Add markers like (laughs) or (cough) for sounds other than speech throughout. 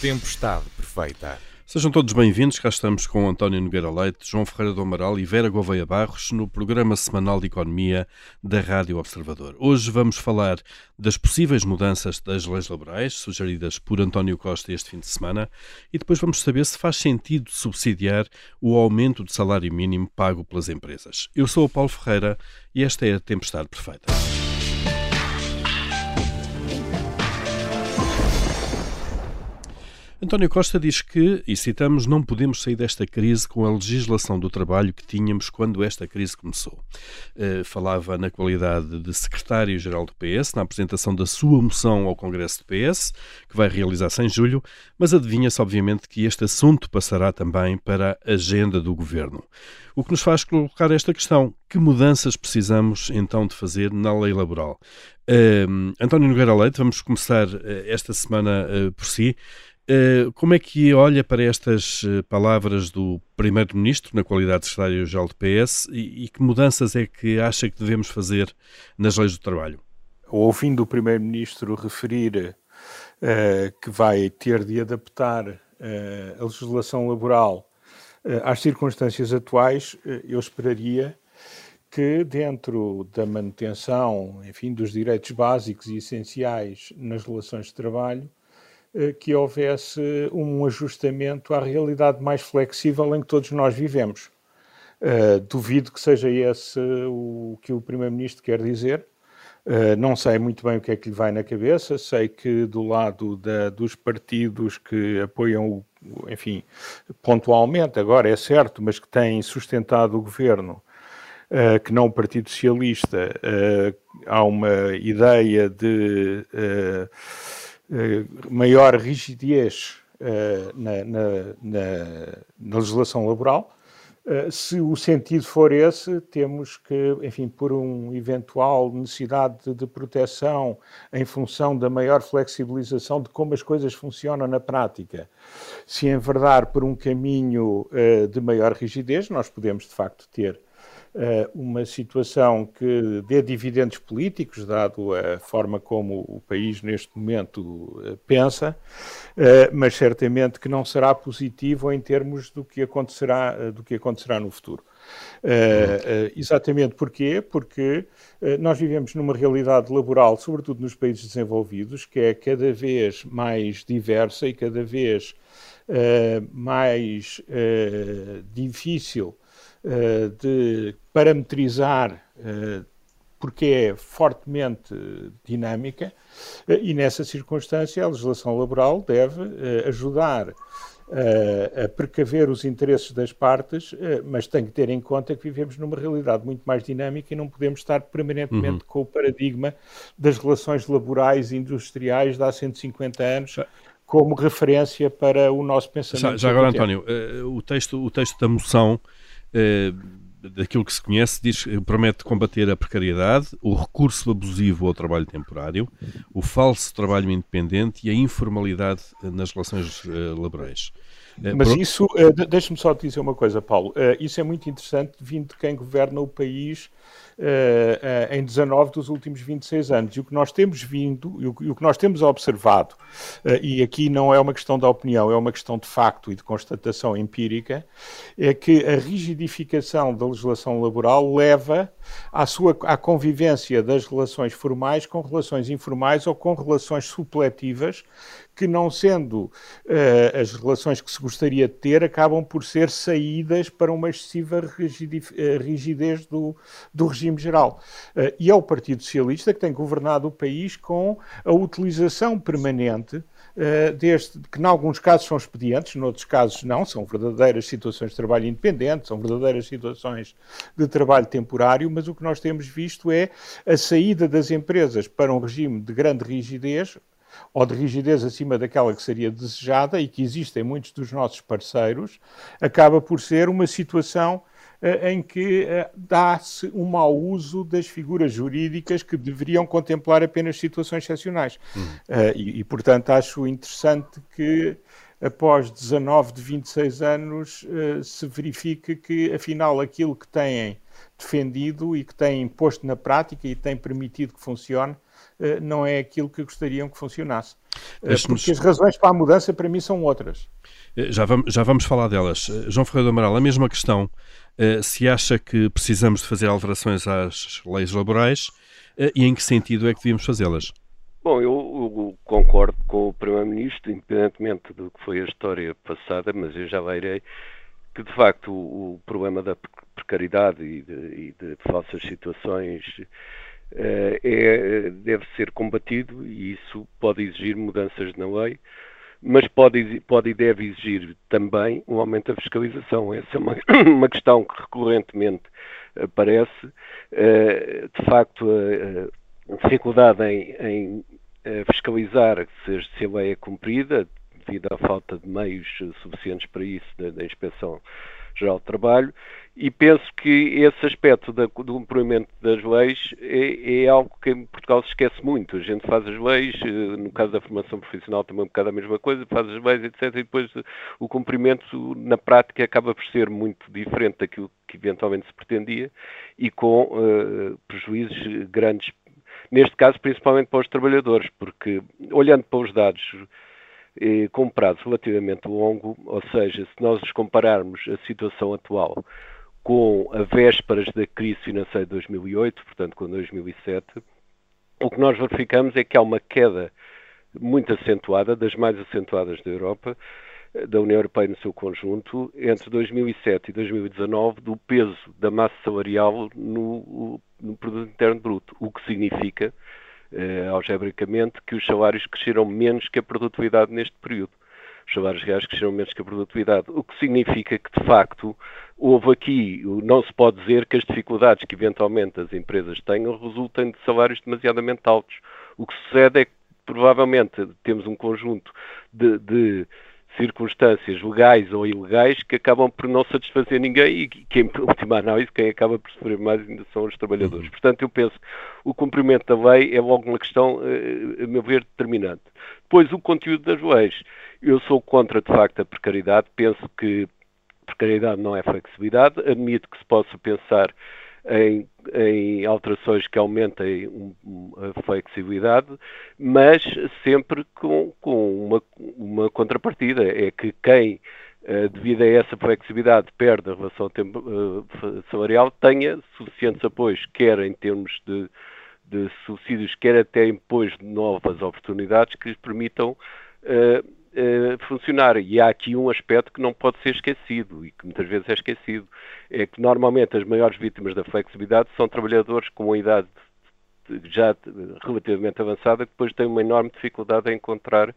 Tempestade Perfeita. Sejam todos bem-vindos, cá estamos com António Nogueira Leite, João Ferreira do Amaral e Vera Gouveia Barros no programa semanal de Economia da Rádio Observador. Hoje vamos falar das possíveis mudanças das leis laborais sugeridas por António Costa este fim de semana e depois vamos saber se faz sentido subsidiar o aumento do salário mínimo pago pelas empresas. Eu sou o Paulo Ferreira e esta é a Tempestade Perfeita. António Costa diz que, e citamos, não podemos sair desta crise com a legislação do trabalho que tínhamos quando esta crise começou. Uh, falava na qualidade de secretário-geral do PS, na apresentação da sua moção ao Congresso do PS, que vai realizar-se em julho, mas adivinha-se, obviamente, que este assunto passará também para a agenda do governo. O que nos faz colocar esta questão: que mudanças precisamos então de fazer na lei laboral? Uh, António Nogueira Leite, vamos começar uh, esta semana por si. Eh, como é que olha para estas eh, palavras do Primeiro-Ministro, na qualidade de secretário-geral do PS, e, e, que mudanças é que acha que devemos fazer nas leis do trabalho? Ouvindo o Primeiro-Ministro referir uh, que vai ter de adaptar uh, a legislação laboral uh, às circunstâncias atuais, eu esperaria que dentro da manutenção, enfim, dos direitos básicos e essenciais nas relações de trabalho, que houvesse um ajustamento à realidade mais flexível em que todos nós vivemos. Uh, duvido que seja esse o que o Primeiro-Ministro quer dizer. Uh, não sei muito bem o que é que lhe vai na cabeça. Sei que do lado da, dos partidos que apoiam, o, enfim, pontualmente, agora é certo, mas que têm sustentado o governo, uh, que não o Partido Socialista, há uma ideia de eh, maior rigidez uh, na, na, na, na, legislação laboral. Uh, se o sentido for esse, temos que, enfim, por uma eventual necessidade de, de, proteção em função da maior flexibilização de como as coisas funcionam na prática, se enverdar por um caminho de maior rigidez, nós podemos de facto ter eh, uma situação que dê dividendos políticos, dado a forma como o país neste momento eh, pensa, eh, mas certamente que não será positivo em termos do que acontecerá, do que acontecerá no futuro. Uh, uh, exatamente porquê? Porque uh, nós vivemos numa realidade laboral, sobretudo nos países desenvolvidos, que é cada vez mais diversa e cada vez mais difícil eh, de parametrizar, eh, porque é fortemente dinâmica, eh, e nessa circunstância a legislação laboral deve ajudar a precaver os interesses das partes, mas tem que ter em conta que vivemos numa realidade muito mais dinâmica e não podemos estar permanentemente uhum. com o paradigma das relações laborais e industriais de há 150 anos como referência para o nosso pensamento. Já, já agora, António, o texto, o texto da moção eh, daquilo que se conhece, diz, promete combater a precariedade, o recurso abusivo ao trabalho temporário, o falso trabalho independente e a informalidade nas relações laborais. Eh, Mas isso, deixa-me só te dizer uma coisa, Paulo. Isso é muito interessante vindo de quem governa o país em 19 dos últimos 26 anos. E o que nós temos vindo, e o, que nós temos observado, uh, e aqui não é uma questão da opinião, é uma questão de facto e de constatação empírica, é que a rigidificação da legislação laboral leva à, sua, à convivência das relações formais com relações informais ou com relações supletivas que, não sendo uh, as relações que se gostaria de ter, acabam por ser saídas para uma excessiva rigidez do, do regime geral. Uh, e é o Partido Socialista que tem governado o país com a utilização permanente Uh, deste, que em alguns casos são expedientes, noutros casos não, são verdadeiras situações de trabalho independente, são verdadeiras situações de trabalho temporário, mas o que nós temos visto é a saída das empresas para um regime de grande rigidez, ou de rigidez acima daquela que seria desejada e que existe em muitos dos nossos parceiros, acaba por ser uma situação eh, em que eh, dá-se um mau uso das figuras jurídicas que deveriam contemplar apenas situações excepcionais. Uhum. Uh, e, e, portanto, acho interessante que após 19 de 26 anos se verifique que, afinal, aquilo que têm defendido e que têm posto na prática e têm permitido que funcione não é aquilo que gostariam que funcionasse. Porque as razões para a mudança, para mim, são outras. Já vamos, já vamos falar delas. João Ferreira do Amaral, a mesma questão. Se acha que precisamos de fazer alterações às leis laborais e em que sentido é que devíamos fazê-las? Bom, eu, eu, concordo com o Primeiro-Ministro, independentemente do que foi a história passada, mas eu já irei que de facto o, o problema da precariedade e de, e de falsas situações uh, é, deve ser combatido e isso pode exigir mudanças na lei, mas pode, pode e deve exigir também um aumento da fiscalização. Essa é uma, (coughs) uma questão que recorrentemente aparece. Uh, de facto, a dificuldade em, em fiscalizar se, se a lei é cumprida, devido à falta de meios suficientes para isso da, da Inspeção Geral de Trabalho, e penso que esse aspecto da, do cumprimento das leis é, é, algo que em Portugal se esquece muito. A gente faz as leis, eh, no caso da formação profissional também é um bocado a mesma coisa, faz as leis, etc. E depois o cumprimento na prática acaba por ser muito diferente daquilo que eventualmente se pretendia e com uh, prejuízos grandes, neste caso principalmente para os trabalhadores, porque olhando para os dados eh, com um prazo relativamente longo, ou seja, se nós compararmos a situação atual com a vésperas da crise financeira de 2008, portanto com 2007, o que nós verificamos é que há uma queda muito acentuada, das mais acentuadas da Europa, da União Europeia no seu conjunto, entre 2007 e 2019, do peso da massa salarial no, no produto interno bruto, o que significa eh, algebricamente, que os salários cresceram menos que a produtividade neste período. Os salários reais cresceram menos que a produtividade, o que significa que, de facto, houve aqui, não se pode dizer que as dificuldades que eventualmente as empresas tenham resultem de salários demasiadamente altos. O que sucede é que, provavelmente, temos um conjunto de, de circunstâncias legais ou ilegais que acabam por não satisfazer ninguém e que, em última análise, quem acaba por sofrer mais ainda são os trabalhadores. Uhum. Portanto, eu penso que o cumprimento da lei é logo uma questão, eh, a meu ver, determinante. Depois, o conteúdo das leis. Eu sou contra, de facto, a precariedade. Penso que precariedade não é flexibilidade. Admito que se possa pensar em, em alterações que aumentem um, a flexibilidade, mas sempre com, com uma, uma contrapartida. É que quem Uh, devido a essa flexibilidade, perde a relação tempo, uh, salarial, tenha suficientes apoios, quer em termos de, de subsídios, quer até em apoios de novas oportunidades que lhes permitam uh, uh, funcionar. E há aqui um aspecto que não pode ser esquecido e que muitas vezes é esquecido. É que normalmente as maiores vítimas da flexibilidade são trabalhadores com uma idade já relativamente avançada que depois têm uma enorme dificuldade em encontrar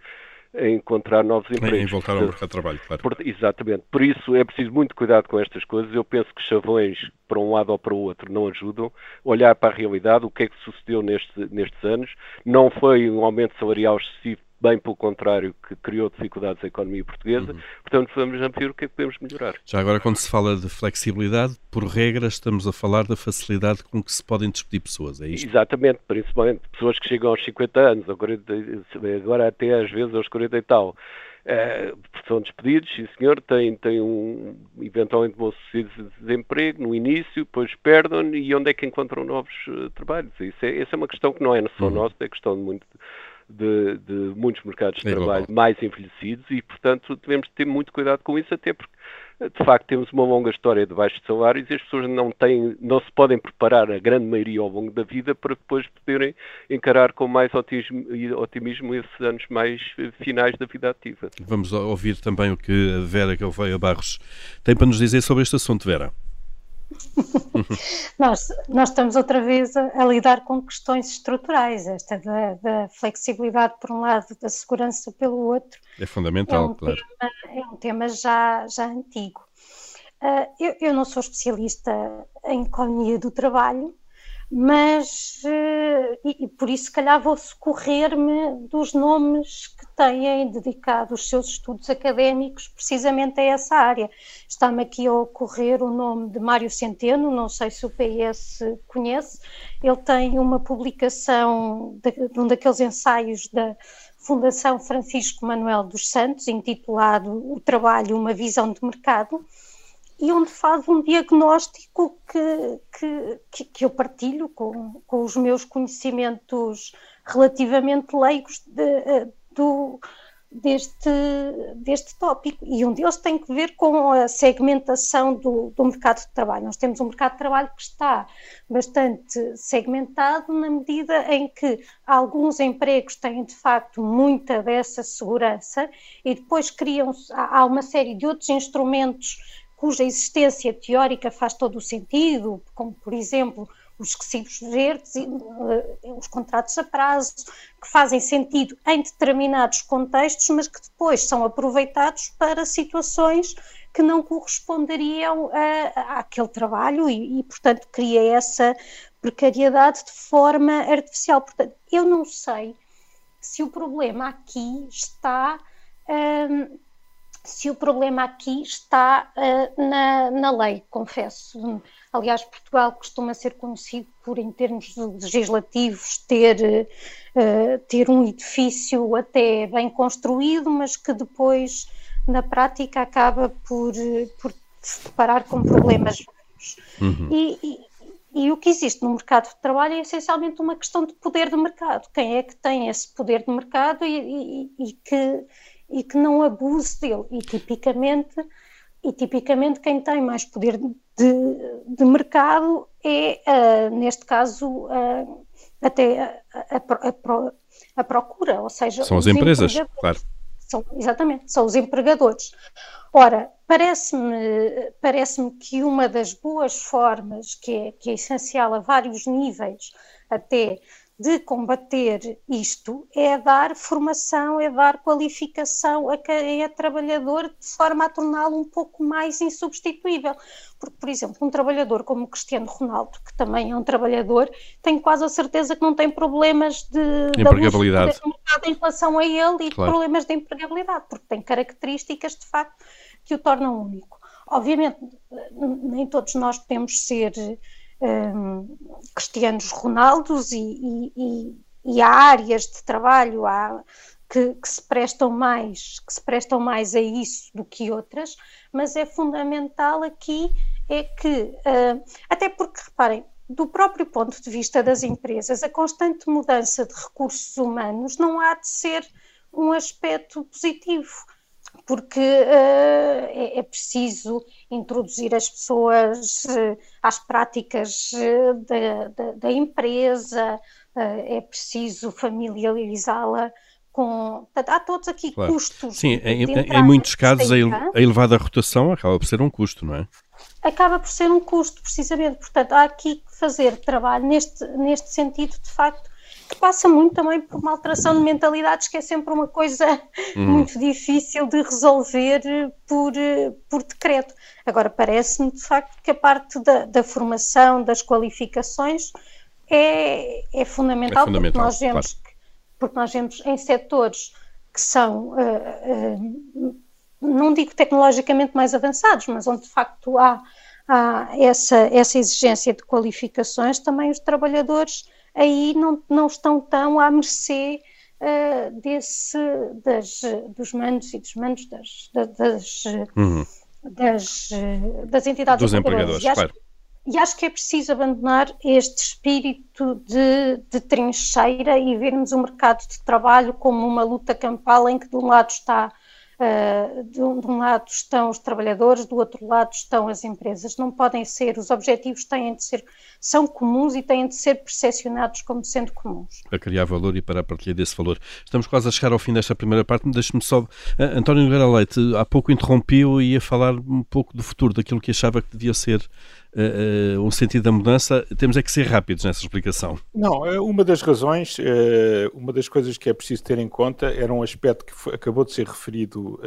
em encontrar novos empregos. Em voltar ao mercado de trabalho, claro. Por, exatamente. Por isso é preciso muito cuidado com estas coisas. Eu penso que chavões para um lado ou para o outro não ajudam. Olhar para a realidade, o que é que sucedeu neste, nestes anos. Não foi um aumento salarial excessivo bem pelo contrário, que criou dificuldades à economia portuguesa. Uhum. Portanto, vamos ver o que é que podemos melhorar. Já agora, quando se fala de flexibilidade, por regra, estamos a falar da facilidade com que se podem despedir pessoas, é isto? Exatamente, principalmente pessoas que chegam aos 50 anos, agora até às vezes aos 40 e tal. Uh, são despedidos, sim senhor, têm, têm um, eventualmente bom sucedido de desemprego no início, depois perdem e onde é que encontram novos uh, trabalhos? Isso é, essa é uma questão que não é só uhum. nossa, é questão de muito de, de muitos mercados de é trabalho global. mais envelhecidos e, portanto, devemos ter muito cuidado com isso, até porque de facto temos uma longa história de baixos salários e as pessoas não têm, não se podem preparar a grande maioria ao longo da vida para depois poderem encarar com mais otimismo, otimismo esses anos mais finais da vida ativa. Vamos ouvir também o que a Vera Galveia Barros tem para nos dizer sobre este assunto, Vera. (laughs) nós, nós estamos outra vez a, a, lidar com questões estruturais, esta da, da, flexibilidade por um lado, da segurança pelo outro. É fundamental, é um claro. Tema, é um tema já, já antigo. Uh, eu, eu não sou especialista em economia do trabalho, mas eh, e, e, por isso se calhar vou socorrer-me dos nomes que têm dedicado os seus estudos académicos precisamente a essa área. Está-me aqui a ocorrer o nome de Mário Centeno, não sei se o PS conhece, ele tem uma publicação de, de um daqueles ensaios da Fundação Francisco Manuel dos Santos, intitulado O Trabalho, uma visão de mercado, e onde faz um diagnóstico que, que, que eu partilho com, com os meus conhecimentos relativamente leigos de, eh, do, deste, deste tópico. E um deles tem que ver com a segmentação do, do mercado de trabalho. Nós temos um mercado de trabalho que está bastante segmentado na medida em que alguns empregos têm de facto muita dessa segurança e depois criam-se, há uma série de outros instrumentos cuja existência teórica faz todo o sentido, como por exemplo os recibos verdes, uh, os contratos a prazo, que fazem sentido em determinados contextos, mas que depois são aproveitados para situações que não corresponderiam a, àquele trabalho e, e, portanto, cria essa precariedade de forma artificial. Portanto, eu não sei se o problema aqui está. Um, se o problema aqui está uh, na, na lei, confesso. Aliás, Portugal costuma ser conhecido por, em termos legislativos, ter, uh, ter um edifício até bem construído, mas que depois, na prática, acaba por, por se deparar com problemas. Uhum. E, e, e, o que existe no mercado de trabalho é essencialmente uma questão de poder de mercado. Quem é que tem esse poder de mercado e, e que, e que não abuse dele? E tipicamente e tipicamente quem tem mais poder de, de mercado é, uh, neste caso, uh, até a, a, a, a, procura, ou seja, são as empresas, claro. São, exatamente, são os empregadores. Ora, parece-me parece que uma das boas formas, que é, que é essencial a vários níveis, até de combater isto é dar formação, é dar qualificação a quem é trabalhador de forma a torná-lo um pouco mais insubstituível. Porque, por exemplo, um trabalhador como o Cristiano Ronaldo, que também é um trabalhador, tenho quase a certeza que não tem problemas de, de empregabilidade de em relação a ele e claro. problemas de empregabilidade, porque tem características de facto que o tornam único. Obviamente, nem todos nós podemos ser um, Cristianos Ronaldos e, e, e, há áreas de trabalho há, que, que, se prestam mais, que se prestam mais a isso do que outras, mas é fundamental aqui é que, uh, até porque, reparem, do próprio ponto de vista das empresas, a constante mudança de recursos humanos não há de ser um aspecto positivo porque uh, é, é, preciso introduzir as pessoas uh, às práticas uh, da, da, da, empresa, é preciso familiarizá-la com. Há todos aqui claro. custos. Sim, em, em, muitos casos a, a elevada rotação acaba por ser um custo, não é? Acaba por ser um custo, precisamente. Portanto, há aqui que fazer trabalho neste, neste sentido, de facto, que passa muito também por uma alteração de mentalidades, que é sempre uma coisa uhum. muito difícil de resolver por, por decreto. Agora, parece-me de facto que a parte da, da formação, das qualificações, é, é, fundamental, é fundamental, porque nós vemos, claro. porque nós vemos em setores que são, uh, uh, não digo tecnologicamente mais avançados, mas onde de facto há, há essa, essa exigência de qualificações, também os trabalhadores aí não, não estão tão à mercê uh, desse, das, dos mandos e desmandos das, das, uhum. das, das, entidades dos empregadores. E acho, claro. e acho que é preciso abandonar este espírito de, de trincheira e vermos o mercado de trabalho como uma luta campal em que de um lado está Uh, de, um, lado estão os trabalhadores, do outro lado estão as empresas. Não podem ser, os objetivos têm de ser, são comuns e têm de ser percepcionados como sendo comuns. Para criar valor e para a partilha desse valor. Estamos quase a chegar ao fim desta primeira parte, deixe-me só. Uh, António Nogueira Leite, há pouco interrompiu e ia falar um pouco do futuro, daquilo que achava que devia ser uh, um sentido da mudança, temos é que ser rápidos nessa explicação. Não, eh, uma das razões, uma das coisas que é preciso ter em conta era um aspecto que foi, acabou de ser referido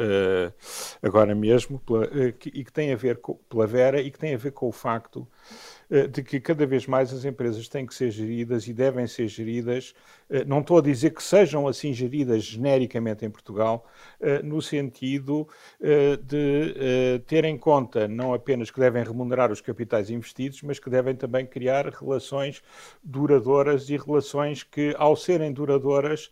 agora mesmo pela, que, e que tem a ver com, pela Vera e que tem a ver com o facto de que cada vez mais as empresas têm que ser geridas e devem ser geridas não estou a dizer que sejam assim geridas genericamente em Portugal, eh, no sentido eh, de ter em conta não apenas que devem remunerar os capitais investidos, mas que devem também criar relações duradouras e relações que, ao serem duradouras,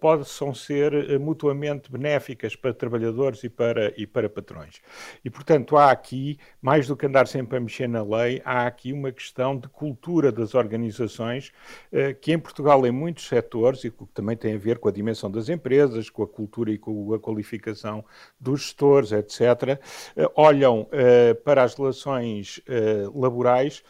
possam ser mutuamente benéficas para trabalhadores e para, e para patrões. E, portanto, há aqui, mais do que andar sempre a mexer na lei, há aqui uma questão de cultura das organizações que em Portugal, em muitos setores e que também tem a ver com a dimensão das empresas, com a cultura e com a qualificação dos gestores, etc., eh, olham eh, para as relações eh, laborais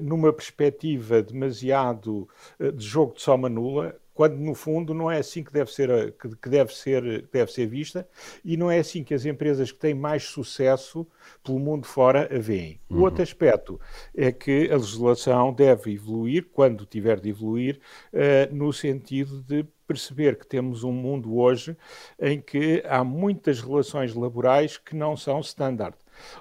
numa perspectiva demasiado de jogo de soma nula, quando no fundo não é assim que deve ser que deve ser deve ser vista e não é assim que as empresas que têm mais sucesso pelo mundo fora a veem. Uhum. O outro aspecto é que a legislação deve evoluir quando tiver de evoluir uh, no sentido de perceber que temos um mundo hoje em que há muitas relações laborais que não são standard.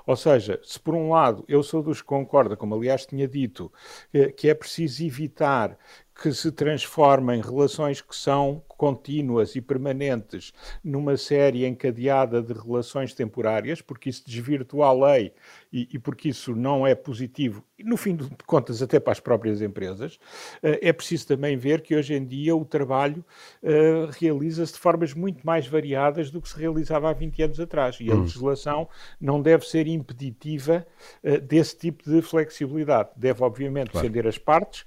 Ou seja, se por um lado eu sou dos que concorda, como aliás tinha dito, eh, que é preciso evitar que se transforma em relações que são contínuas e permanentes numa série encadeada de relações temporárias, porque isso desvirtua a lei e, e porque isso não é positivo, e no fim de contas até para as próprias empresas, uh, é preciso também ver que hoje em dia o trabalho uh, realiza-se de formas muito mais variadas do que se realizava há 20 anos atrás e a hum. legislação não deve ser impeditiva uh, desse tipo de flexibilidade. Deve, obviamente, claro. defender as partes,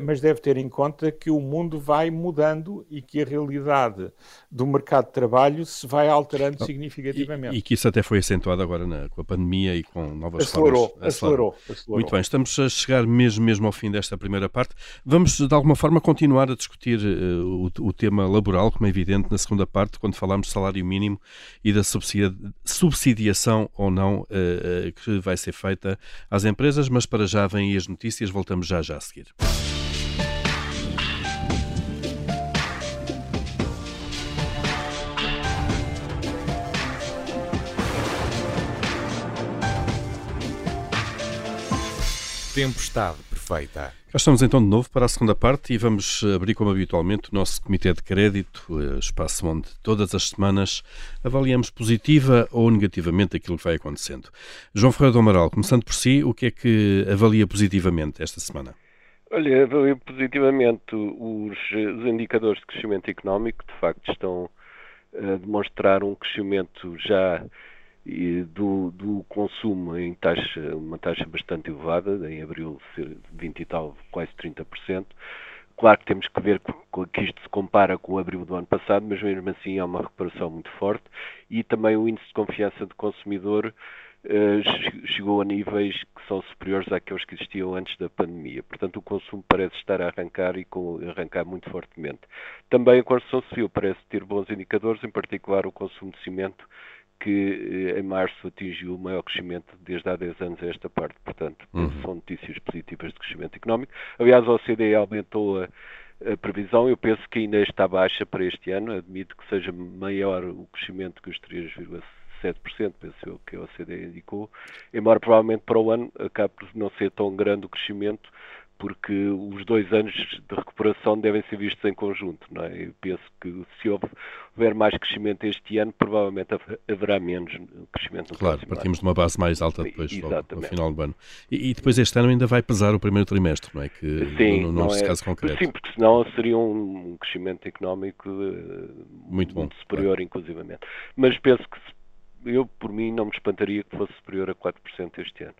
mas deve ter em conta que o mundo vai mudando e que a realidade do mercado de trabalho se vai alterando Não, significativamente. E, e, que isso até foi acentuado agora na, com a pandemia e com novas acelerou, formas. Acelerou, acelerou. Muito bem, estamos a chegar mesmo, mesmo ao fim desta primeira parte. Vamos, de alguma forma, continuar a discutir uh, o, o, tema laboral, como é evidente, na segunda parte, quando falamos de salário mínimo e da subsidiação ou não uh, uh, que vai ser feita às empresas, mas para já vêm as notícias, voltamos já já a seguir. Tempestade perfeita. Cá estamos então de novo para a segunda parte e vamos abrir, como habitualmente, o nosso Comitê de Crédito, eh, espaço onde todas as semanas avaliamos positiva ou negativamente aquilo que vai acontecendo. João Ferreira do Amaral, começando por si, o que é que avalia positivamente esta semana? Olha, avalia positivamente os, os indicadores de crescimento económico, de facto estão a demonstrar um crescimento já e do, do consumo em taxa, uma taxa bastante elevada, em abril 20 e tal, quase 30%. Claro que temos que ver que isto se compara com o abril do ano passado, mas mesmo assim é uma recuperação muito forte e também o índice de confiança do consumidor uh, chegou a níveis que são superiores àqueles que existiam antes da pandemia. Portanto, o consumo parece estar a arrancar e com, arrancar muito fortemente. Também a construção civil parece ter bons indicadores, em particular o consumo de cimento, que eh, em março atingiu o maior crescimento desde há 10 anos a esta parte. Portanto, uhum. são notícias positivas de crescimento económico. Aliás, a OCDE aumentou a, a, previsão. Eu penso que ainda está baixa para este ano. Admito que seja maior o crescimento que os 3,7%, penso eu, que a OCDE indicou. Embora provavelmente para o ano acabe por não ser tão grande o crescimento porque os dois anos de recuperação devem ser vistos em conjunto. Não é? Eu penso que se houver mais crescimento este ano, provavelmente haverá menos crescimento no Claro, partimos ano. de uma base mais alta depois, ao, final do ano. E, e, depois este ano ainda vai pesar o primeiro trimestre, não é? Que, sim, no, no nosso é, caso concreto. Sim, porque senão seria um crescimento económico eh, muito, bom, muito superior, claro. inclusivamente. Mas penso que eu, por mim, não me espantaria que fosse superior a 4% este ano.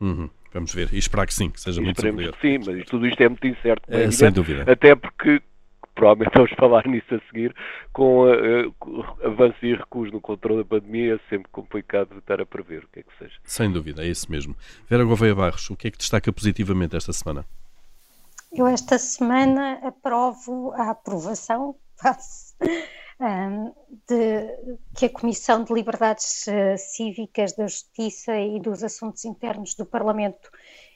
Uhum. Vamos ver. E esperar que sim, que seja muito superior. sim, mas tudo isto é muito incerto. É, sem dúvida. Até porque, provavelmente (laughs) vamos falar nisso a seguir, com uh, avanços e recuos no controle da pandemia é sempre complicado estar a prever o que é que seja. Sem dúvida, é isso mesmo. Vera Gouveia Barros, o que é que destaca positivamente esta semana? Eu esta semana aprovo a aprovação, (laughs) de, que a Comissão de Liberdades eh, Cívicas, da Justiça e dos Assuntos Internos do Parlamento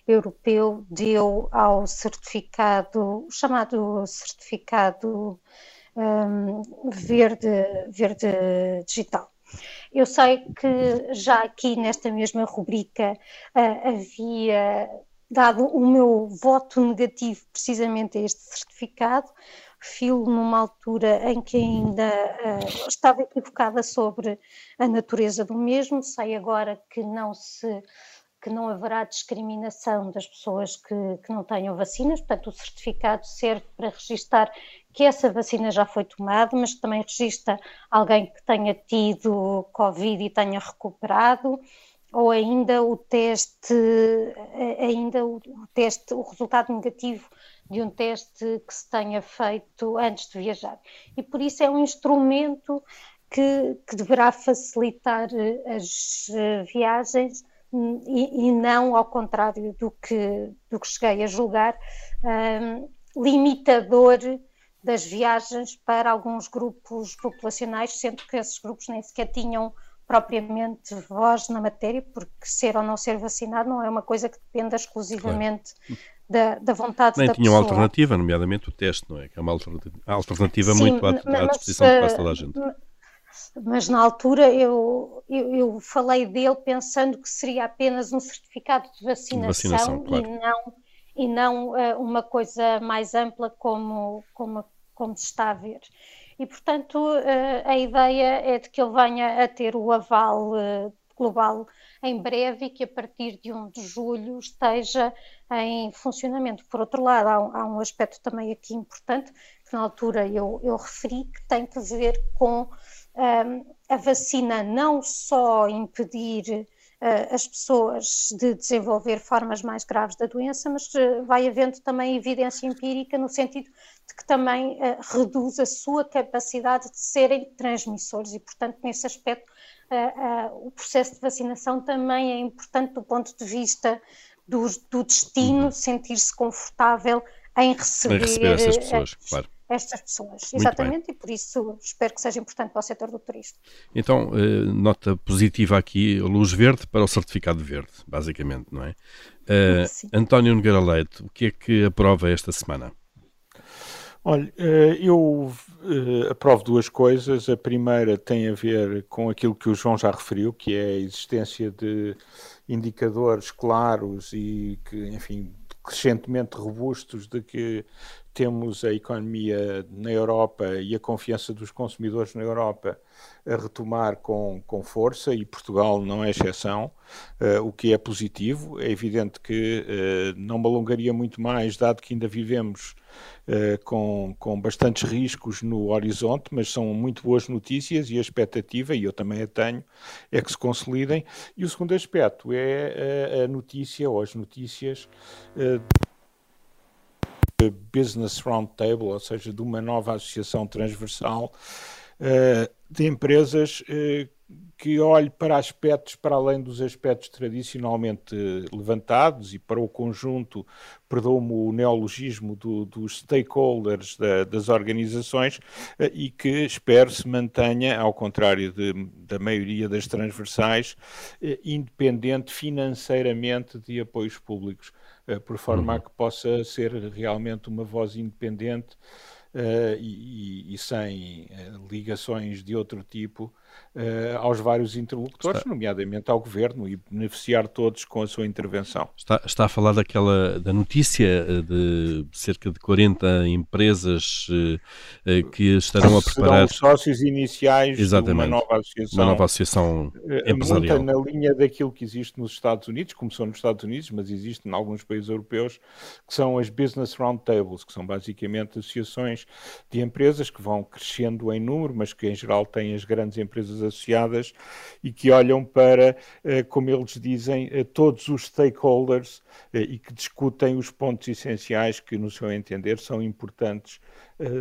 Europeu deu ao certificado, chamado certificado um, verde, verde digital. Eu sei que já aqui nesta mesma rubrica uh, havia dado o meu voto negativo precisamente a este certificado, filo numa altura em que ainda uh, estava equivocada sobre a natureza do mesmo, sei agora que não se que não haverá discriminação das pessoas que, que não tenham vacinas, portanto o certificado serve para registar que essa vacina já foi tomada, mas também registra alguém que tenha tido Covid e tenha recuperado, ou ainda o teste, ainda o teste, o resultado negativo de um teste que se tenha feito antes de viajar. E por isso é um instrumento que, que deverá facilitar as eh, viagens e, e, não ao contrário do que, do que cheguei a julgar, um, limitador das viagens para alguns grupos populacionais, sendo que esses grupos nem sequer tinham propriamente voz na matéria, porque ser ou não ser vacinado não é uma coisa que dependa exclusivamente. (laughs) da, da vontade Nem da tinham alternativa, nomeadamente o teste, não é? Que é uma alternativa Sim, muito à, à disposição de quase toda a gente. Mas na altura eu, eu, eu, falei dele pensando que seria apenas um certificado de vacinação, vacinação claro. e não, e não uh, uma coisa mais ampla como, como, como se está a ver e, portanto, eh, a ideia é de que ele venha a ter o aval eh, global em breve que a partir de 1 de julho esteja em funcionamento. Por outro lado, há um, há um aspecto também aqui importante, que na altura eu, eu referi, que tem que ver com um, a vacina não só impedir uh, as pessoas de desenvolver formas mais graves da doença, mas uh, vai havendo também evidência empírica no sentido de que também uh, reduz a sua capacidade de serem transmissores e, portanto, nesse aspecto, o processo de vacinação também é importante do ponto de vista do, do destino, uhum. sentir-se confortável em receber, em receber essas pessoas, claro estas pessoas. Exatamente, e por isso espero que seja importante para o setor do turismo. Então, eh, nota positiva aqui, luz verde para o certificado verde, basicamente, não é? Uh, António Nogueira Leite, o que é que aprova esta semana? Olha, eh, eu aprovo duas coisas. A primeira tem a ver com aquilo que o João já referiu, que é a existência de indicadores claros e que, enfim, crescentemente robustos de que temos a economia na Europa e a confiança dos consumidores na Europa a retomar com, com força e Portugal não é exceção, uh, o que é positivo. É evidente que uh, não me alongaria muito mais, dado que ainda vivemos uh, com, com bastantes riscos no horizonte, mas são muito boas notícias e a expectativa, e eu também a tenho, é que se consolidem. E o segundo aspecto é a notícia, ou as notícias Business Roundtable, ou seja, de uma nova associação transversal uh, de empresas uh, que olhe para aspectos para além dos aspectos tradicionalmente levantados e para o conjunto, perdoa-me o neologismo, do, dos stakeholders da, das organizações uh, e que espero se mantenha, ao contrário de, da maioria das transversais, independente financeiramente de apoios públicos. Eh, por forma uhum. a que possa ser realmente uma voz independente uh, e, e, sem uh, ligações de outro tipo uh, aos vários interlocutores, está... nomeadamente ao governo, e beneficiar todos com a sua intervenção. Está, está a falar daquela da notícia de cerca de 40 empresas que estarão a preparar. Serão sócios iniciais Exatamente. de uma nova associação. Uma nova associação empresarial. na linha daquilo que existe nos Estados Unidos, começou nos Estados Unidos, mas existe em alguns países europeus, que são as Business Roundtables, que são basicamente associações de empresas que vão crescendo em número, mas que em geral têm as grandes empresas associadas e que olham para, eh, como eles dizem, eh, todos os stakeholders eh, e que discutem os pontos essenciais que, no seu entender, são importantes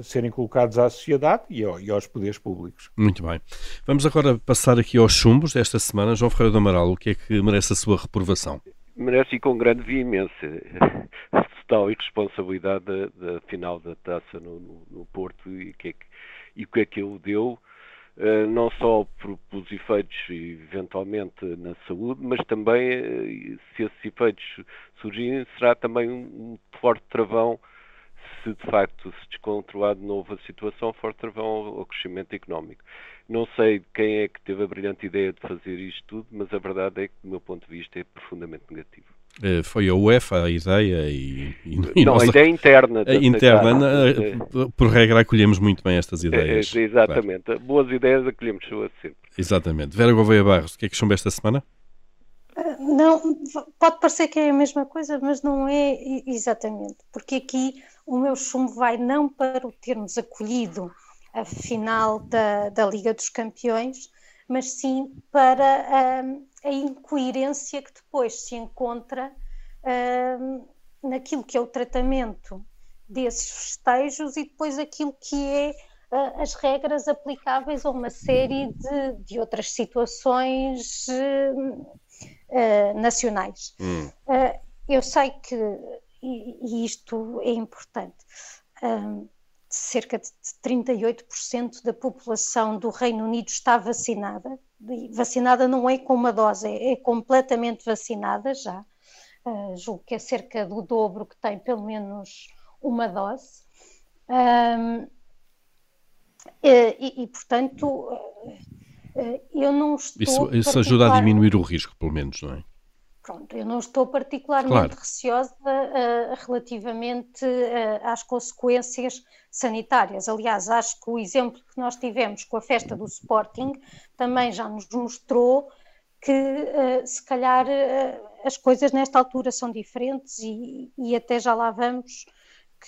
serem colocados à sociedade e aos poderes públicos. Muito bem. Vamos agora passar aqui aos chumbos desta semana. João Ferreira do Amaral, o que é que merece a sua reprovação? Merece e com grande veemência (laughs) total irresponsabilidade da, da final da taça no, no, no Porto e, que é que, e o que é que ele deu, não só pelos efeitos eventualmente na saúde, mas também uh, se esses efeitos surgirem, será também um, um forte travão se de facto se descontrolar de novo a situação, forte vão ao, ao crescimento económico. Não sei quem é que teve a brilhante ideia de fazer isto tudo, mas a verdade é que, do meu ponto de vista, é profundamente negativo. Eh, foi a UEFA a ideia e, e não, nós, a ideia interna. A interna, é, por regra, acolhemos muito bem estas ideias. É, exatamente. Claro. Boas ideias acolhemos sempre. Exatamente. Vera Gouveia Barros, o que é que chumba esta semana? Não, pode parecer que é a mesma coisa, mas não é exatamente, porque aqui o meu chumbo vai não para o termos acolhido a final da, da Liga dos Campeões, mas sim para a, a incoerência que depois se encontra naquilo que é o tratamento desses festejos e depois aquilo que é uh, as regras aplicáveis a uma série de, de outras situações uh, nacionais. Hum. eu sei que, e, e, isto é importante, cerca de 38% da população do Reino Unido está vacinada. Vacinada não é com uma dose, é, é completamente vacinada já. Uh, julgo que é cerca do dobro que tem pelo menos uma dose. Um, e, e, portanto, uh, eu não estou. Isso, isso ajuda a diminuir o risco, pelo menos, não é? Pronto, eu não estou particularmente claro. receosa uh, relativamente uh, às consequências sanitárias. Aliás, acho que o exemplo que nós tivemos com a festa do Sporting também já nos mostrou que uh, se calhar as coisas nesta altura são diferentes e, e, até já lá vamos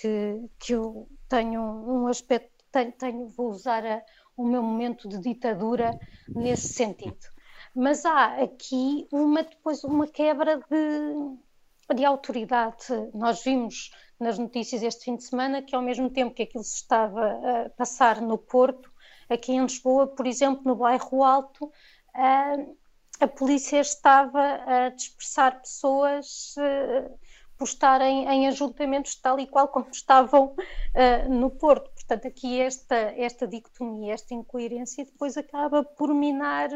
que, que eu tenho um aspecto, tenho, tenho vou usar a, o meu momento de ditadura nesse sentido mas há aqui uma depois uma quebra de, de autoridade. Nós vimos nas notícias este fim de semana que ao mesmo tempo que aquilo se estava a passar no Porto, aqui em Lisboa, por exemplo, no bairro Alto, a, a polícia estava a dispersar pessoas por estarem em ajuntamentos tal e qual como (laughs) estavam uh, no Porto. Portanto, aqui esta, esta dicotomia, esta incoerência depois acaba por minar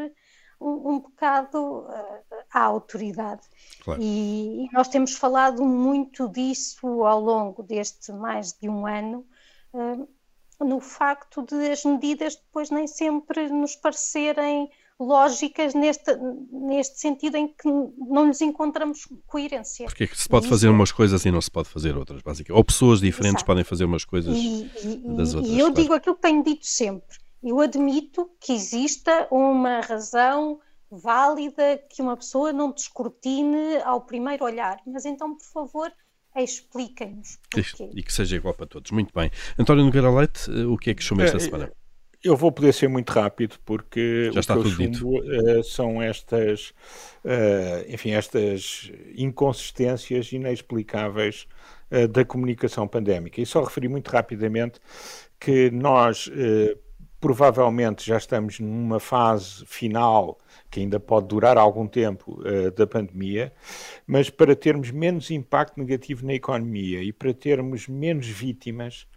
um, um bocado uh, à autoridade. Claro. E, e, nós temos falado muito disso ao longo deste mais de um ano, uh, no facto de as medidas depois nem sempre nos parecerem lógicas neste, neste sentido em que não lhes encontramos coerência. Porque é que se pode fazer umas coisas e não se pode fazer outras, basicamente. Ou pessoas diferentes Exato. podem fazer umas coisas e, e, das outras. E eu claro. digo aquilo que tenho dito sempre eu admito que exista uma razão válida que uma pessoa não descortine ao primeiro olhar, mas então, por favor, expliquem-nos E que seja igual para todos. Muito bem. António Nogueira Leite, eh, o que é que chumba esta é, semana? Eu vou poder ser muito rápido porque Já está o que eu tudo chumbo, uh, são estas, uh, enfim, estas inconsistências inexplicáveis uh, da comunicação pandémica. E só referi muito rapidamente que nós provavelmente já estamos numa fase final que ainda pode durar algum tempo uh, da pandemia, mas para termos menos impacto negativo na economia e para termos menos vítimas,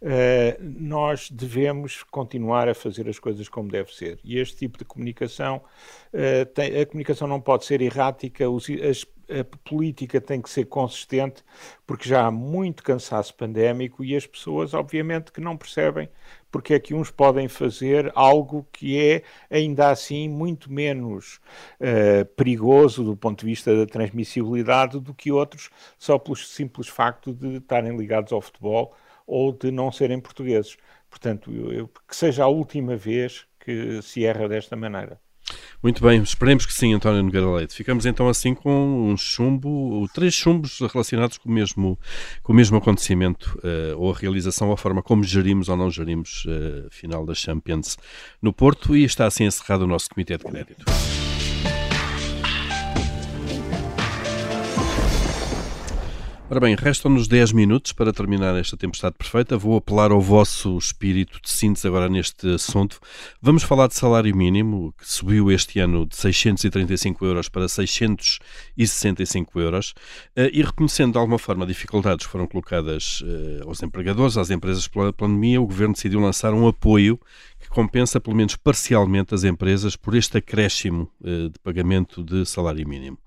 uh, nós devemos continuar a fazer as coisas como deve ser. E este tipo de comunicação, uh, tem, a comunicação não pode ser errática, os, as, a política tem que ser consistente, porque já há muito cansaço pandémico e as pessoas, obviamente, que não percebem porque é que uns podem fazer algo que é, ainda assim, muito menos uh, perigoso do ponto de vista da transmissibilidade do que outros, só pelo simples facto de estarem ligados ao futebol ou de não serem portugueses. Portanto, eu, eu, que seja a última vez que se erra desta maneira. Muito bem, esperemos que sim, António Nogueira Leite. Ficamos então assim com um chumbo, três chumbos relacionados com o mesmo, com o mesmo acontecimento, uh, ou a realização, ou a forma como gerimos ou não gerimos uh, a final da Champions no Porto. E está assim encerrado o nosso Comitê de Crédito. Ora bem, restam-nos 10 minutos para terminar esta tempestade perfeita. Vou apelar ao vosso espírito de síntese agora neste assunto. Vamos falar de salário mínimo, que subiu este ano de 635 euros para 665 euros, eh, e reconhecendo de alguma forma dificuldades que foram colocadas eh, aos empregadores, às empresas pela pandemia, o Governo decidiu lançar um apoio compensa, pelo menos parcialmente, as empresas por este acréscimo uh, de pagamento de salário mínimo.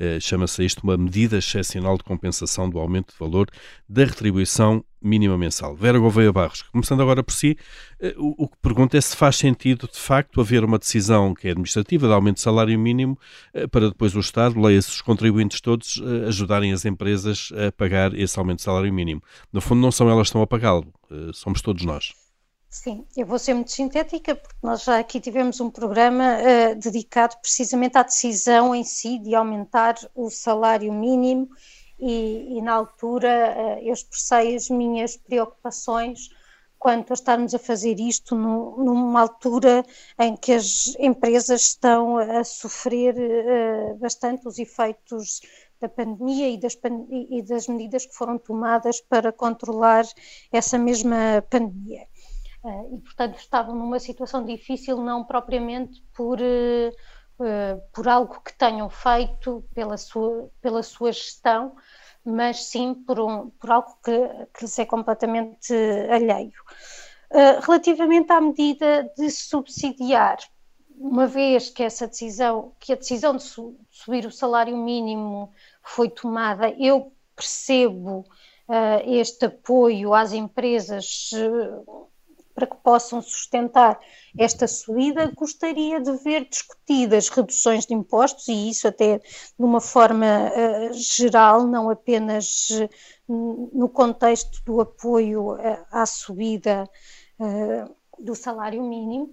Uh, Chama-se isto uma medida excepcional de compensação do aumento de valor da retribuição mínima mensal. Vera Gouveia Barros, começando agora por si, o, o, que pergunta é se faz sentido, de facto, haver uma decisão que é administrativa de aumento de salário mínimo para depois o Estado, leia-se os contribuintes todos, ajudarem as empresas a pagar esse aumento de salário mínimo. No fundo, não são elas que estão a pagá-lo, somos todos nós. Sim, eu vou ser muito sintética, porque nós já aqui tivemos um programa uh, dedicado precisamente à decisão em si de aumentar o salário mínimo, e, e na altura uh, eu expressei as minhas preocupações quanto a estarmos a fazer isto no, numa altura em que as empresas estão a sofrer uh, bastante os efeitos da pandemia e das, e das medidas que foram tomadas para controlar essa mesma pandemia. Uh, e, portanto, estavam numa situação difícil, não propriamente por, uh, por algo que tenham feito pela sua, pela sua gestão, mas sim por, um, por algo que, que lhes é completamente alheio. relativamente à medida de subsidiar, uma vez que essa decisão, que a decisão de, su, subir o salário mínimo foi tomada, eu percebo este apoio às empresas para que possam sustentar esta subida, gostaria de ver discutidas reduções de impostos, e isso até de uma forma uh, geral, não apenas uh, no contexto do apoio uh, à subida do salário mínimo,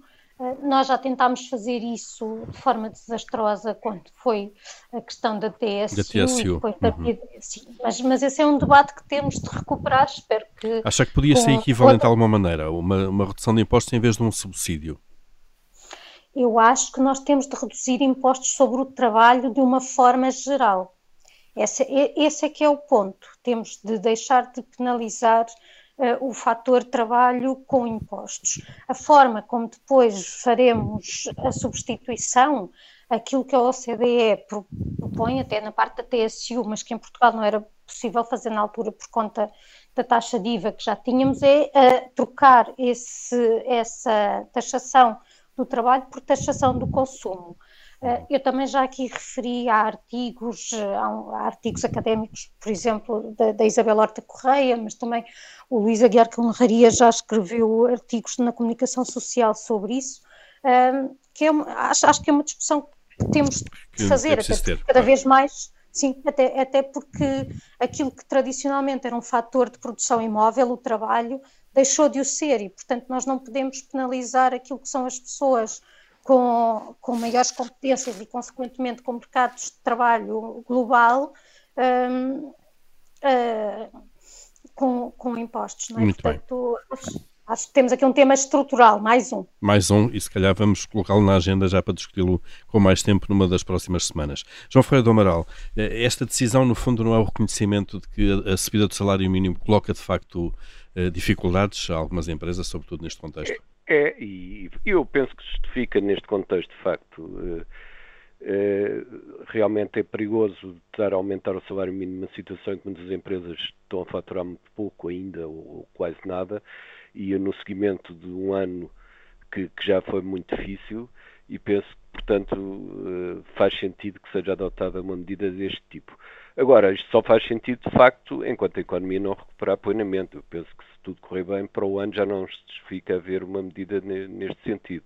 nós já tentámos fazer isso de forma desastrosa quando foi a questão da TSU. Da TSU. Da... Uhum. Sim, mas, mas esse é um debate que temos de recuperar. Espero que. Acha que podia ser equivalente de alguma maneira? Uma, uma redução de impostos em vez de um subsídio? Eu acho que nós temos de reduzir impostos sobre o trabalho de uma forma geral. Esse, esse é que é o ponto. Temos de deixar de penalizar o fator trabalho com impostos. A forma como depois faremos a substituição, aquilo que a OCDE propõe, até na parte da TSU, mas que em Portugal não era possível fazer na altura por conta da taxa de IVA que já tínhamos, é uh, trocar esse, essa taxação do trabalho por taxação do consumo. Eh, eu também já aqui referi a artigos, a artigos académicos, por exemplo, da, da Isabel Horta Correia, mas também o Luís Aguiar Calmarraria já escreveu artigos na comunicação social sobre isso, que é acho, acho, que é uma discussão que temos de fazer, até ter, cada vez mais, sim, até, até porque aquilo que tradicionalmente era um fator de produção imóvel, o trabalho, deixou de o ser e, portanto, nós não podemos penalizar aquilo que são as pessoas com, com maiores competências e, consequentemente, com mercados de trabalho global, um, uh, hum, com, com impostos. Não é? Muito Portanto, bem. Acho, acho que temos aqui um tema estrutural, mais um. Mais um, e se calhar vamos colocá-lo na agenda já para discuti-lo com mais tempo numa das próximas semanas. João Ferreira do Amaral, eh, esta decisão, no fundo, não é o reconhecimento de que a subida do salário mínimo coloca, de facto, eh, dificuldades a algumas empresas, sobretudo neste contexto? É, e eu penso que justifica neste contexto, de facto. Eh, eh, realmente é perigoso estar a aumentar o salário mínimo numa situação em que muitas empresas estão a faturar muito pouco ainda, ou, quase nada, e no seguimento de um ano que, que já foi muito difícil, e penso que, portanto, eh, faz sentido que seja adotada uma medida deste tipo. Agora, isto só faz sentido, de facto, enquanto a economia não recuperar plenamente. Eu penso que tudo correr bem, para o ano já não justifica haver uma medida neste sentido.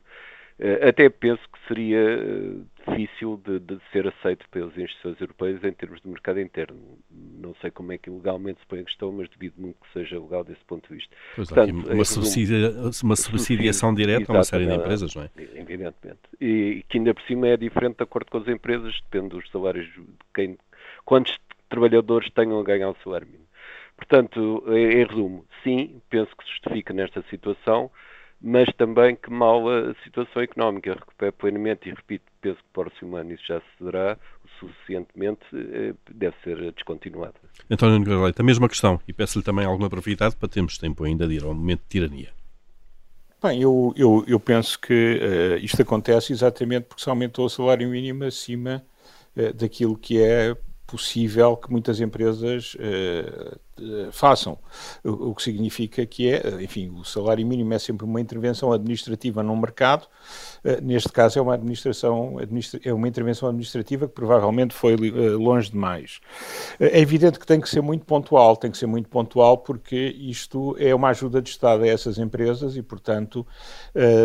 Eh, até penso que seria eh, difícil de, de, ser aceito pelas instituições europeias em termos de mercado interno. Não sei como é que legalmente se põe a questão, mas devido muito que seja legal desse ponto de vista. Pois Portanto, uma, resumo, subsidia, uma subsidiação direta a uma série de empresas, não é? Evidentemente. E que ainda por cima é diferente de acordo com as empresas, depende dos salários de quem quantos trabalhadores tenham a ganhar o salário mínimo. Portanto, em resumo, sim, penso que se justifica nesta situação, mas também que mal a situação económica recupere plenamente, e repito, penso que para o próximo ano isso já se dará suficientemente, eh, deve ser descontinuada. António Nogueira Leite, a mesma questão, e peço-lhe também alguma brevidade para termos tempo ainda de ir ao momento de tirania. Bem, eu, eu, eu penso que uh, isto acontece exatamente porque se aumentou o salário mínimo acima uh, daquilo que é possível que muitas empresas uh, façam. O, que significa que é, enfim, o salário mínimo é sempre uma intervenção administrativa num mercado. Uh, neste caso é uma administração, administra é uma intervenção administrativa que provavelmente foi longe demais. É evidente que tem que ser muito pontual, tem que ser muito pontual porque isto é uma ajuda de Estado a essas empresas e, portanto,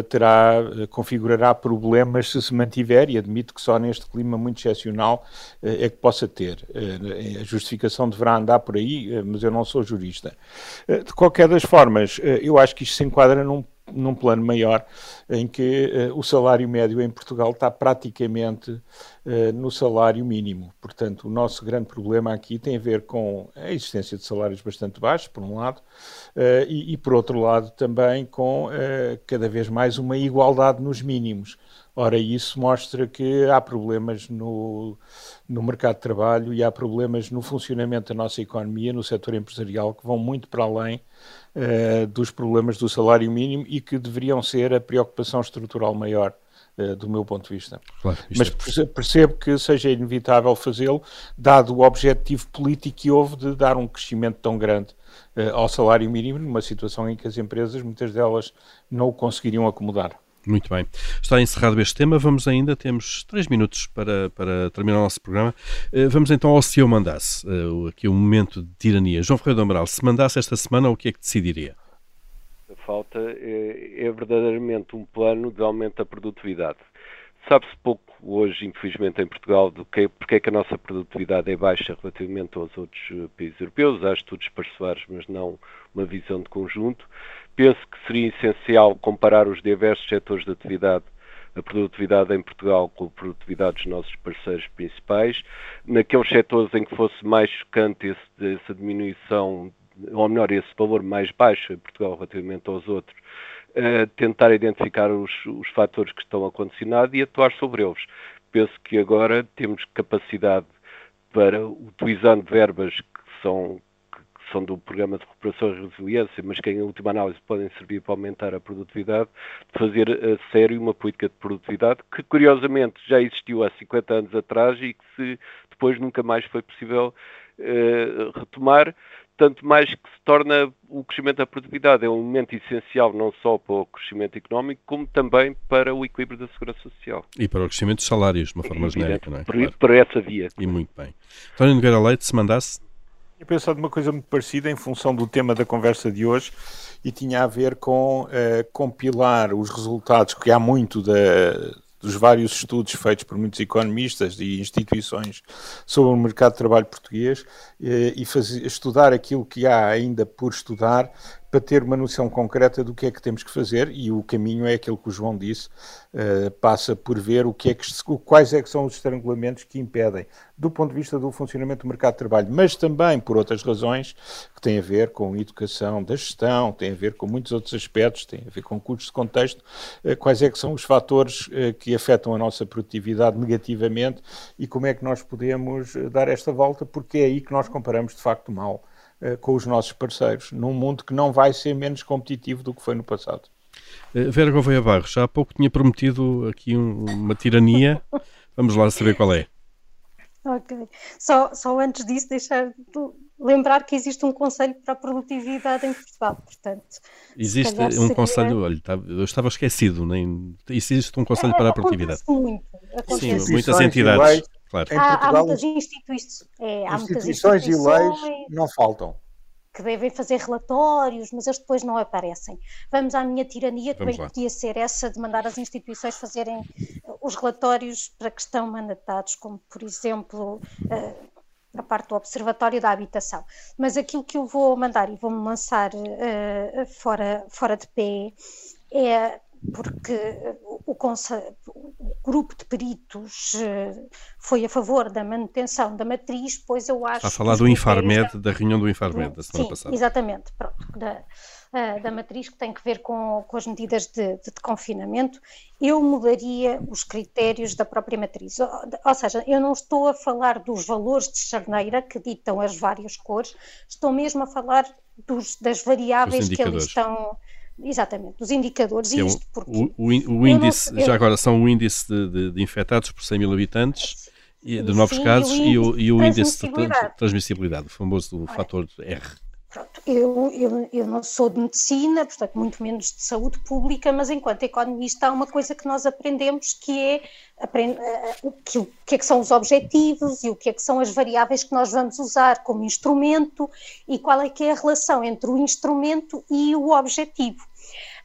terá, configurará problemas se se mantiver e admito que só neste clima muito excepcional é que possa ter. a justificação deverá andar por aí, mas eu não sou jurista. Eh, de qualquer das formas, eh, eu acho que isto se enquadra num, num plano maior em que uh, o salário médio em Portugal está praticamente uh, no salário mínimo. Portanto, o nosso grande problema aqui tem a ver com a existência de salários bastante baixos, por um lado, uh, e, e, por outro lado, também com cada vez mais uma igualdade nos mínimos. Ora, isso mostra que há problemas no, no mercado de trabalho e há problemas no funcionamento da nossa economia, no setor empresarial, que vão muito para além uh, dos problemas do salário mínimo e que deveriam ser a preocupação estrutural maior. Uh, do meu ponto de vista. Claro, Mas é... percebo que seja inevitável fazê-lo, dado o objetivo político que houve de dar um crescimento tão grande uh, ao salário mínimo, numa situação em que as empresas, muitas delas, não o conseguiriam acomodar. Muito bem. Está encerrado este tema. Vamos ainda, temos três minutos para, para terminar o nosso programa. Eh, vamos então ao se eu mandasse. Eh, aqui um momento de tirania. João Ferreira do Amaral, se mandasse esta semana, o que é que decidiria? Falta é, é verdadeiramente um plano de aumento da produtividade. Sabe-se pouco hoje, infelizmente, em Portugal, do que, porque é que a nossa produtividade é baixa relativamente aos outros eh, países europeus. Há estudos parcelares, mas não uma visão de conjunto. Penso que seria essencial comparar os diversos setores de atividade a produtividade em Portugal com a produtividade dos nossos parceiros principais. Naqueles setores em que fosse mais chocante esse, essa diminuição, ou melhor, esse valor mais baixo em Portugal relativamente aos outros, uh, tentar identificar os, os fatores que estão a condicionar e atuar sobre eles. Penso que agora temos capacidade para, utilizando verbas que são são do Programa de Recuperação e Resiliência, mas que em última análise podem servir para aumentar a produtividade, de fazer a sério uma política de produtividade que, curiosamente, já existiu há 50 anos atrás e que se, depois nunca mais foi possível uh, retomar, tanto mais que se torna o crescimento da produtividade é um elemento essencial não só para o crescimento económico, como também para o equilíbrio da segurança social. E para o crescimento dos salários, de uma forma genérica, não é? Por, claro. por essa via. E muito bem. António Nogueira Leite, se mandasse tinha pensado uma coisa muito parecida em função do tema da conversa de hoje e tinha a ver com uh, compilar os resultados, que há muito da, dos vários estudos feitos por muitos economistas e instituições sobre o mercado de trabalho português uh, e fazer, estudar aquilo que há ainda por estudar para ter uma noção concreta do que é que temos que fazer e o caminho é aquele que o João disse, uh, passa por ver o que é que, quais é que são os estrangulamentos que impedem, do ponto de vista do funcionamento do mercado de trabalho, mas também por outras razões que têm a ver com educação da gestão, têm a ver com muitos outros aspectos, têm a ver com custos de contexto, uh, quais é que são os fatores uh, que afetam a nossa produtividade negativamente e como é que nós podemos dar esta volta, porque é aí que nós comparamos de facto mal com os nossos parceiros, num mundo que não vai ser menos competitivo do que foi no passado. Eh, Vera Gouveia Barros, já há pouco tinha prometido aqui um, uma tirania. Vamos lá saber qual é. Ok. Só, só antes disso, deixar de lembrar que existe um conselho para a produtividade em Portugal, portanto. Existe um seria... conselho, olha, tá, eu estava esquecido, nem existe um conselho é, para a produtividade. Muito, Sim, muitas entidades. Claro. Há, Portugal, há muitas instituições, é, há instituições, muitas instituições e leis não faltam. Que devem fazer relatórios, mas eles depois não aparecem. Vamos à minha tirania, que bem podia ser essa de mandar as instituições fazerem os relatórios para que estão mandatados, como por exemplo uh, a parte do Observatório da Habitação. Mas aquilo que eu vou mandar e vou-me lançar uh, fora, fora de pé é porque o, o, grupo de peritos uh, foi a favor da manutenção da matriz, pois eu acho. Está a falar do Infarmed, da... da reunião do Infarmed da semana sim, passada. Exatamente, pronto, da, uh, da matriz que tem que ver com, com as medidas de, de, de, confinamento. Eu mudaria os critérios da própria matriz. Ou, ou, seja, eu não estou a falar dos valores de charneira que ditam as várias cores, estou mesmo a falar dos, das variáveis que ali estão Exatamente, dos indicadores. É isto porque o, o, o índice, não, eu... já agora, são o índice de, de, de, infectados por 100 mil habitantes E, de novos Sim, casos e o, e o índice de transmissibilidade. transmissibilidade, o famoso fator R. Pronto, eu, eu, eu não sou de medicina, portanto, muito menos de saúde pública, mas enquanto economista há uma coisa que nós aprendemos que é aprend, eh, o, que, o que é que são os objetivos e o que é que são as variáveis que nós vamos usar como instrumento e qual é que é a relação entre o instrumento e o objetivo.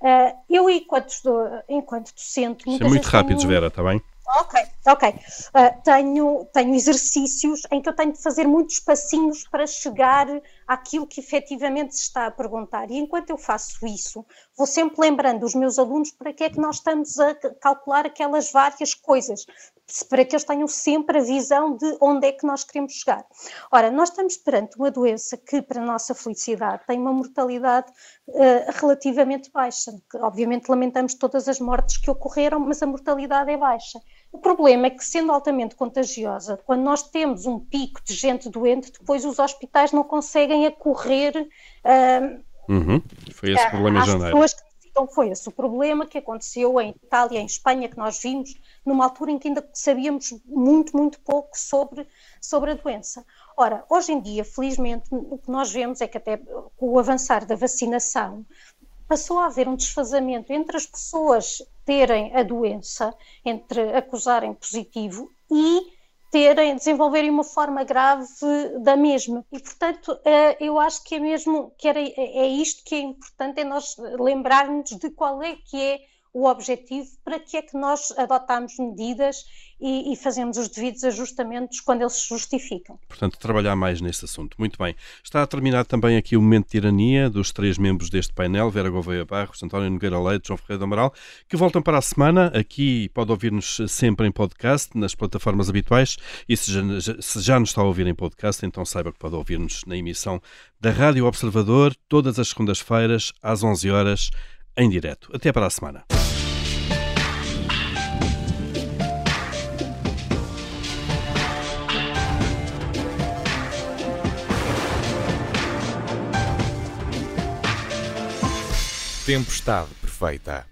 Uh, eu, enquanto, enquanto docente... Isso é muito rápido, tenho... Vera, está bem? Ok, ok. Uh, tenho, tenho exercícios em que eu tenho de fazer muitos passinhos para chegar àquilo que efetivamente se está a perguntar. E enquanto eu faço isso, vou sempre lembrando os meus alunos para que é que nós estamos a calcular aquelas várias coisas, para que eles tenham sempre a visão de onde é que nós queremos chegar. Ora, nós estamos perante uma doença que, para a nossa felicidade, tem uma mortalidade uh, relativamente baixa. Obviamente lamentamos todas as mortes que ocorreram, mas a mortalidade é baixa. O problema é que, sendo altamente contagiosa, quando nós temos um pico de gente doente, depois os hospitais não conseguem acorrer. Uh, uhum. Foi esse problema em janeiro. Pessoas que então foi esse o problema que aconteceu em Itália, em Espanha, que nós vimos numa altura em que ainda sabíamos muito, muito pouco sobre, sobre a doença. Ora, hoje em dia, felizmente, o que nós vemos é que até com o avançar da vacinação, passou a haver um desfazamento entre as pessoas terem a doença, entre acusarem positivo e terem, desenvolverem uma forma grave da mesma. E, portanto, eh, eu acho que é mesmo, que era, é isto que é importante, é nós lembrarmos de qual é que é o objetivo, para que é que nós adotamos medidas e, e, fazemos os devidos ajustamentos quando eles se justificam. Portanto, trabalhar mais nesse assunto. Muito bem. Está a terminar também aqui o momento de tirania dos três membros deste painel, Vera Gouveia Barros, António Nogueira Leite, João Ferreira do Amaral, que voltam para a semana. Aqui pode ouvir-nos sempre em podcast, nas plataformas habituais. E se já, se já nos está a ouvir em podcast, então saiba que pode ouvir-nos na emissão da Rádio Observador, todas as segundas-feiras, às 11 horas, em direto. Até para a semana. Tempestade perfeita.